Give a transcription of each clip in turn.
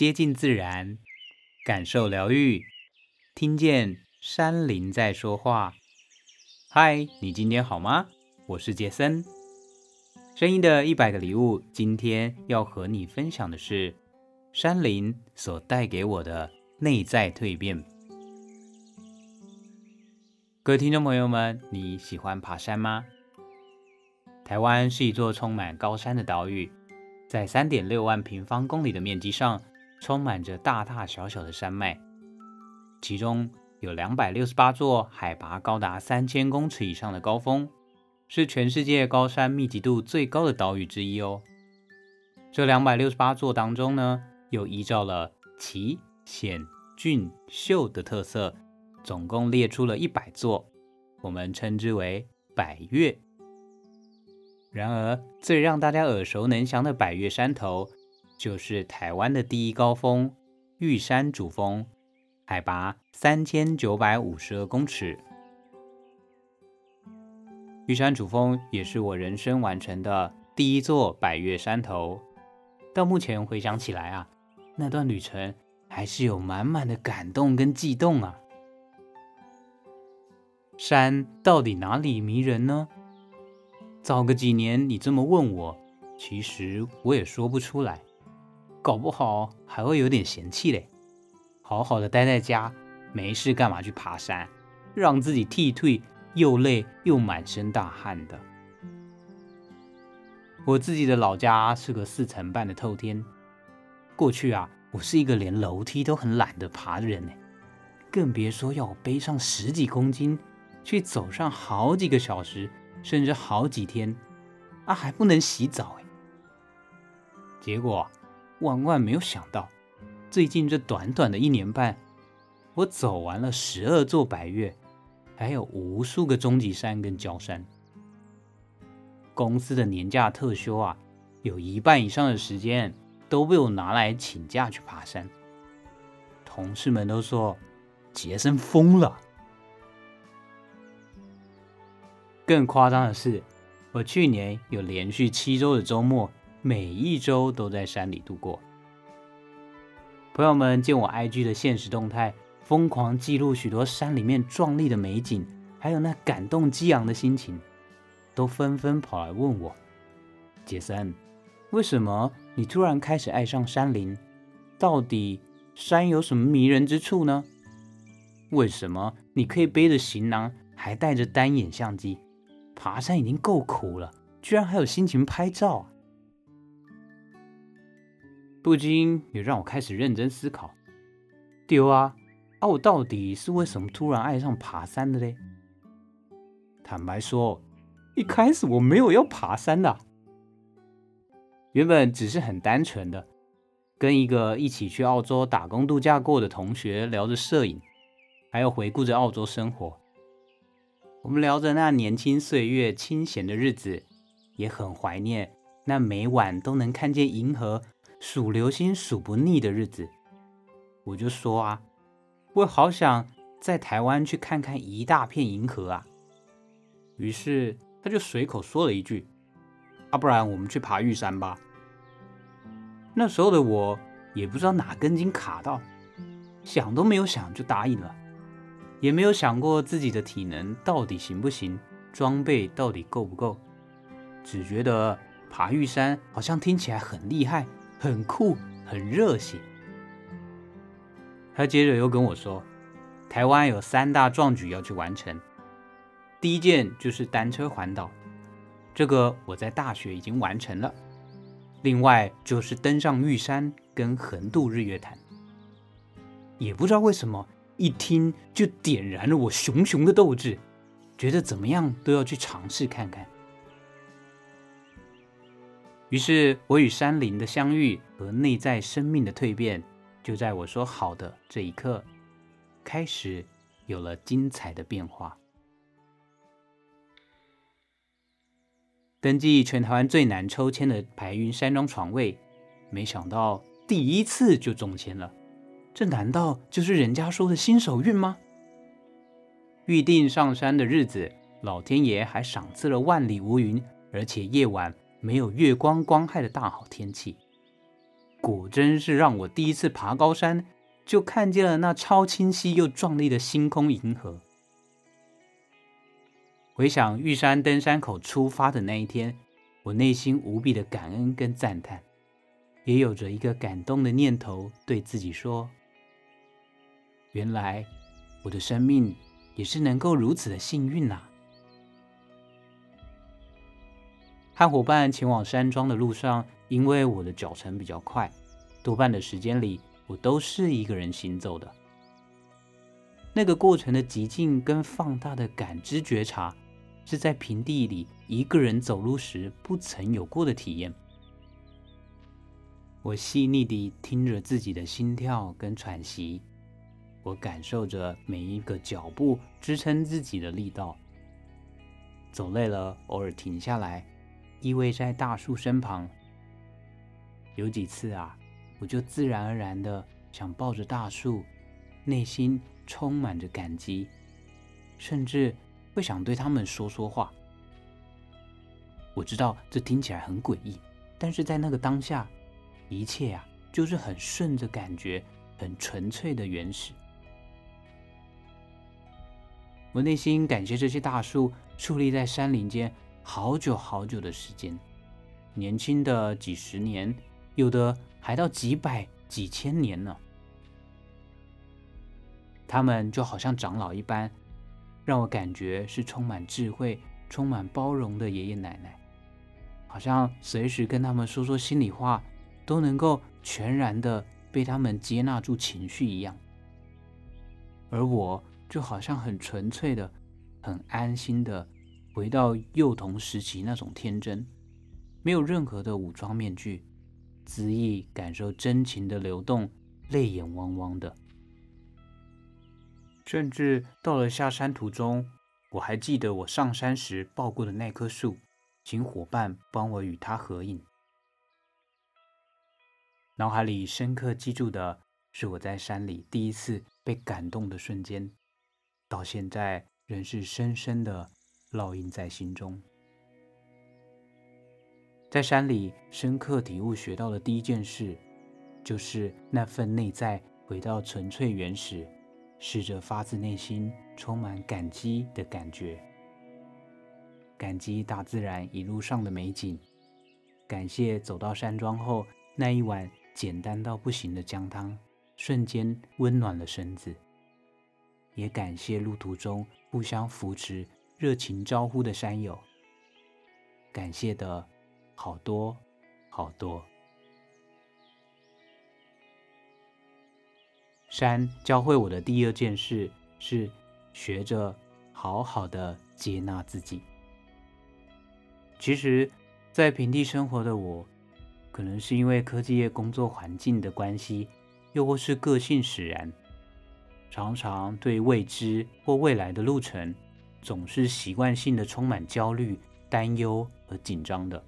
接近自然，感受疗愈，听见山林在说话。嗨，你今天好吗？我是杰森。声音的一百个礼物，今天要和你分享的是山林所带给我的内在蜕变。各位听众朋友们，你喜欢爬山吗？台湾是一座充满高山的岛屿，在三点六万平方公里的面积上，充满着大大小小的山脉，其中有两百六十八座海拔高达三千公尺以上的高峰。是全世界高山密集度最高的岛屿之一哦。这两百六十八座当中呢，又依照了奇、险、峻、秀的特色，总共列出了一百座，我们称之为百岳。然而，最让大家耳熟能详的百岳山头，就是台湾的第一高峰玉山主峰，海拔三千九百五十二公尺。玉山主峰也是我人生完成的第一座百岳山头。到目前回想起来啊，那段旅程还是有满满的感动跟悸动啊。山到底哪里迷人呢？早个几年你这么问我，其实我也说不出来，搞不好还会有点嫌弃嘞。好好的待在家，没事干嘛去爬山，让自己剃退。又累又满身大汗的。我自己的老家是个四层半的透天。过去啊，我是一个连楼梯都很懒得爬的人呢，更别说要我背上十几公斤，去走上好几个小时，甚至好几天，啊，还不能洗澡哎。结果万万没有想到，最近这短短的一年半，我走完了十二座百岳。还有无数个中级山跟焦山，公司的年假特休啊，有一半以上的时间都被我拿来请假去爬山。同事们都说杰森疯了。更夸张的是，我去年有连续七周的周末，每一周都在山里度过。朋友们见我 IG 的现实动态。疯狂记录许多山里面壮丽的美景，还有那感动激昂的心情，都纷纷跑来问我：“杰森，为什么你突然开始爱上山林？到底山有什么迷人之处呢？为什么你可以背着行囊，还带着单眼相机？爬山已经够苦了，居然还有心情拍照！”不禁也让我开始认真思考：丢啊！啊，我到底是为什么突然爱上爬山的嘞？坦白说，一开始我没有要爬山的，原本只是很单纯的跟一个一起去澳洲打工度假过的同学聊着摄影，还有回顾着澳洲生活。我们聊着那年轻岁月、清闲的日子，也很怀念那每晚都能看见银河、数流星数不腻的日子。我就说啊。我好想在台湾去看看一大片银河啊！于是他就随口说了一句：“啊，不然我们去爬玉山吧。”那时候的我也不知道哪根筋卡到，想都没有想就答应了，也没有想过自己的体能到底行不行，装备到底够不够，只觉得爬玉山好像听起来很厉害、很酷、很热血。他接着又跟我说，台湾有三大壮举要去完成，第一件就是单车环岛，这个我在大学已经完成了。另外就是登上玉山跟横渡日月潭。也不知道为什么，一听就点燃了我熊熊的斗志，觉得怎么样都要去尝试看看。于是我与山林的相遇和内在生命的蜕变。就在我说好的这一刻，开始有了精彩的变化。登记全台湾最难抽签的排云山庄床位，没想到第一次就中签了。这难道就是人家说的新手运吗？预定上山的日子，老天爷还赏赐了万里无云，而且夜晚没有月光光害的大好天气。果真是让我第一次爬高山就看见了那超清晰又壮丽的星空银河。回想玉山登山口出发的那一天，我内心无比的感恩跟赞叹，也有着一个感动的念头，对自己说：原来我的生命也是能够如此的幸运呐、啊。和伙伴前往山庄的路上，因为我的脚程比较快，多半的时间里我都是一个人行走的。那个过程的极尽跟放大的感知觉察，是在平地里一个人走路时不曾有过的体验。我细腻地听着自己的心跳跟喘息，我感受着每一个脚步支撑自己的力道。走累了，偶尔停下来。依偎在大树身旁，有几次啊，我就自然而然的想抱着大树，内心充满着感激，甚至会想对他们说说话。我知道这听起来很诡异，但是在那个当下，一切啊，就是很顺着感觉，很纯粹的原始。我内心感谢这些大树矗立在山林间。好久好久的时间，年轻的几十年，有的还到几百、几千年呢。他们就好像长老一般，让我感觉是充满智慧、充满包容的爷爷奶奶，好像随时跟他们说说心里话，都能够全然的被他们接纳住情绪一样。而我就好像很纯粹的、很安心的。回到幼童时期那种天真，没有任何的武装面具，恣意感受真情的流动，泪眼汪汪的。甚至到了下山途中，我还记得我上山时抱过的那棵树，请伙伴帮我与它合影。脑海里深刻记住的是我在山里第一次被感动的瞬间，到现在仍是深深的。烙印在心中。在山里深刻体悟学到的第一件事，就是那份内在回到纯粹原始，试着发自内心充满感激的感觉。感激大自然一路上的美景，感谢走到山庄后那一碗简单到不行的姜汤，瞬间温暖了身子。也感谢路途中互相扶持。热情招呼的山友，感谢的好多好多。山教会我的第二件事是学着好好的接纳自己。其实，在平地生活的我，可能是因为科技业工作环境的关系，又或是个性使然，常常对未知或未来的路程。总是习惯性的充满焦虑、担忧和紧张的，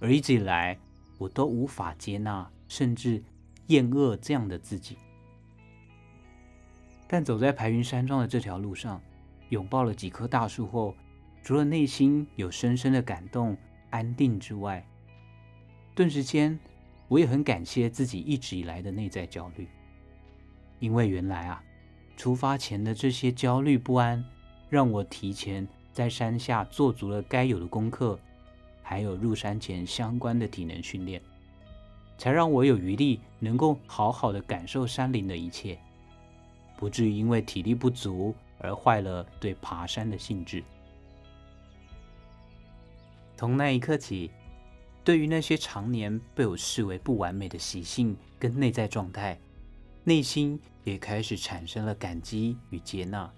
而一直以来，我都无法接纳甚至厌恶这样的自己。但走在排云山庄的这条路上，拥抱了几棵大树后，除了内心有深深的感动、安定之外，顿时间，我也很感谢自己一直以来的内在焦虑，因为原来啊，出发前的这些焦虑不安。让我提前在山下做足了该有的功课，还有入山前相关的体能训练，才让我有余力能够好好的感受山林的一切，不至于因为体力不足而坏了对爬山的兴致。从那一刻起，对于那些常年被我视为不完美的习性跟内在状态，内心也开始产生了感激与接纳。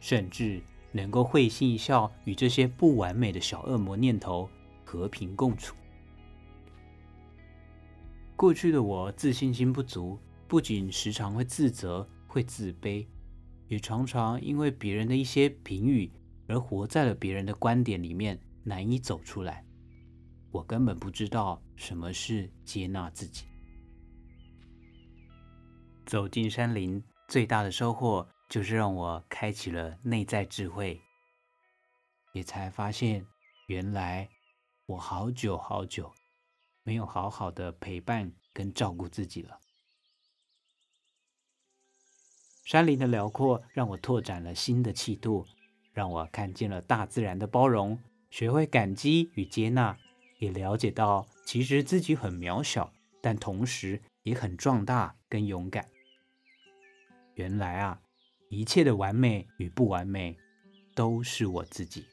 甚至能够会心一笑，与这些不完美的小恶魔念头和平共处。过去的我自信心不足，不仅时常会自责、会自卑，也常常因为别人的一些评语而活在了别人的观点里面，难以走出来。我根本不知道什么是接纳自己。走进山林，最大的收获。就是让我开启了内在智慧，也才发现，原来我好久好久没有好好的陪伴跟照顾自己了。山林的辽阔让我拓展了新的气度，让我看见了大自然的包容，学会感激与接纳，也了解到其实自己很渺小，但同时也很壮大跟勇敢。原来啊，一切的完美与不完美，都是我自己。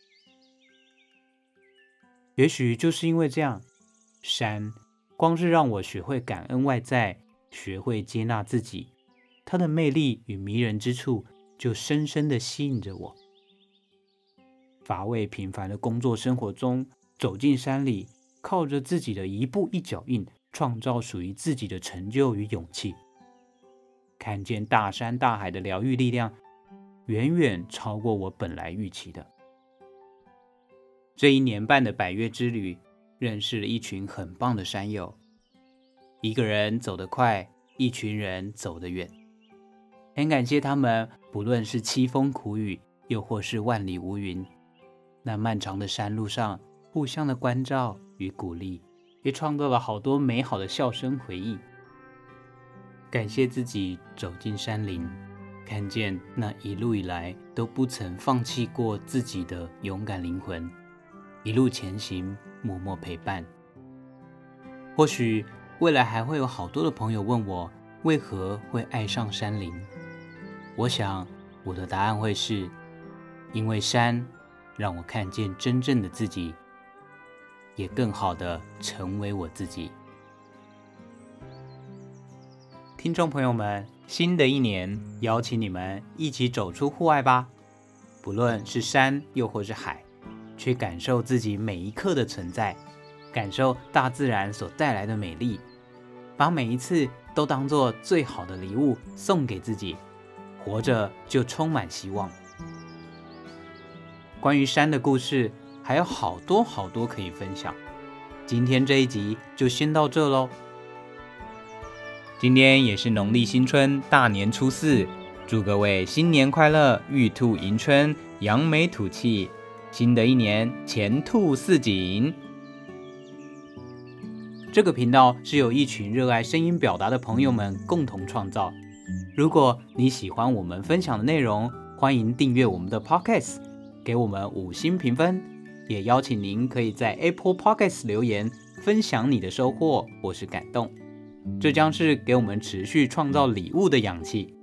也许就是因为这样。山，光是让我学会感恩外在，学会接纳自己，它的魅力与迷人之处就深深的吸引着我。乏味平凡的工作生活中，走进山里，靠着自己的一步一脚印，创造属于自己的成就与勇气。看见大山大海的疗愈力量，远远超过我本来预期的。这一年半的百越之旅。认识了一群很棒的山友，一个人走得快，一群人走得远。很感谢他们，不论是凄风苦雨，又或是万里无云，那漫长的山路上，互相的关照与鼓励，也创造了好多美好的笑声回忆。感谢自己走进山林，看见那一路以来都不曾放弃过自己的勇敢灵魂，一路前行。默默陪伴。或许未来还会有好多的朋友问我，为何会爱上山林？我想我的答案会是，因为山让我看见真正的自己，也更好的成为我自己。听众朋友们，新的一年，邀请你们一起走出户外吧，不论是山又或是海。去感受自己每一刻的存在，感受大自然所带来的美丽，把每一次都当做最好的礼物送给自己。活着就充满希望。关于山的故事还有好多好多可以分享，今天这一集就先到这喽。今天也是农历新春大年初四，祝各位新年快乐，玉兔迎春，扬眉吐气。新的一年，前兔似锦。这个频道是由一群热爱声音表达的朋友们共同创造。如果你喜欢我们分享的内容，欢迎订阅我们的 Podcast，给我们五星评分。也邀请您可以在 Apple Podcast 留言，分享你的收获或是感动。这将是给我们持续创造礼物的氧气。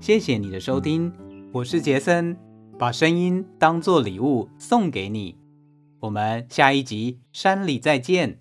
谢谢你的收听，我是杰森。把声音当作礼物送给你，我们下一集山里再见。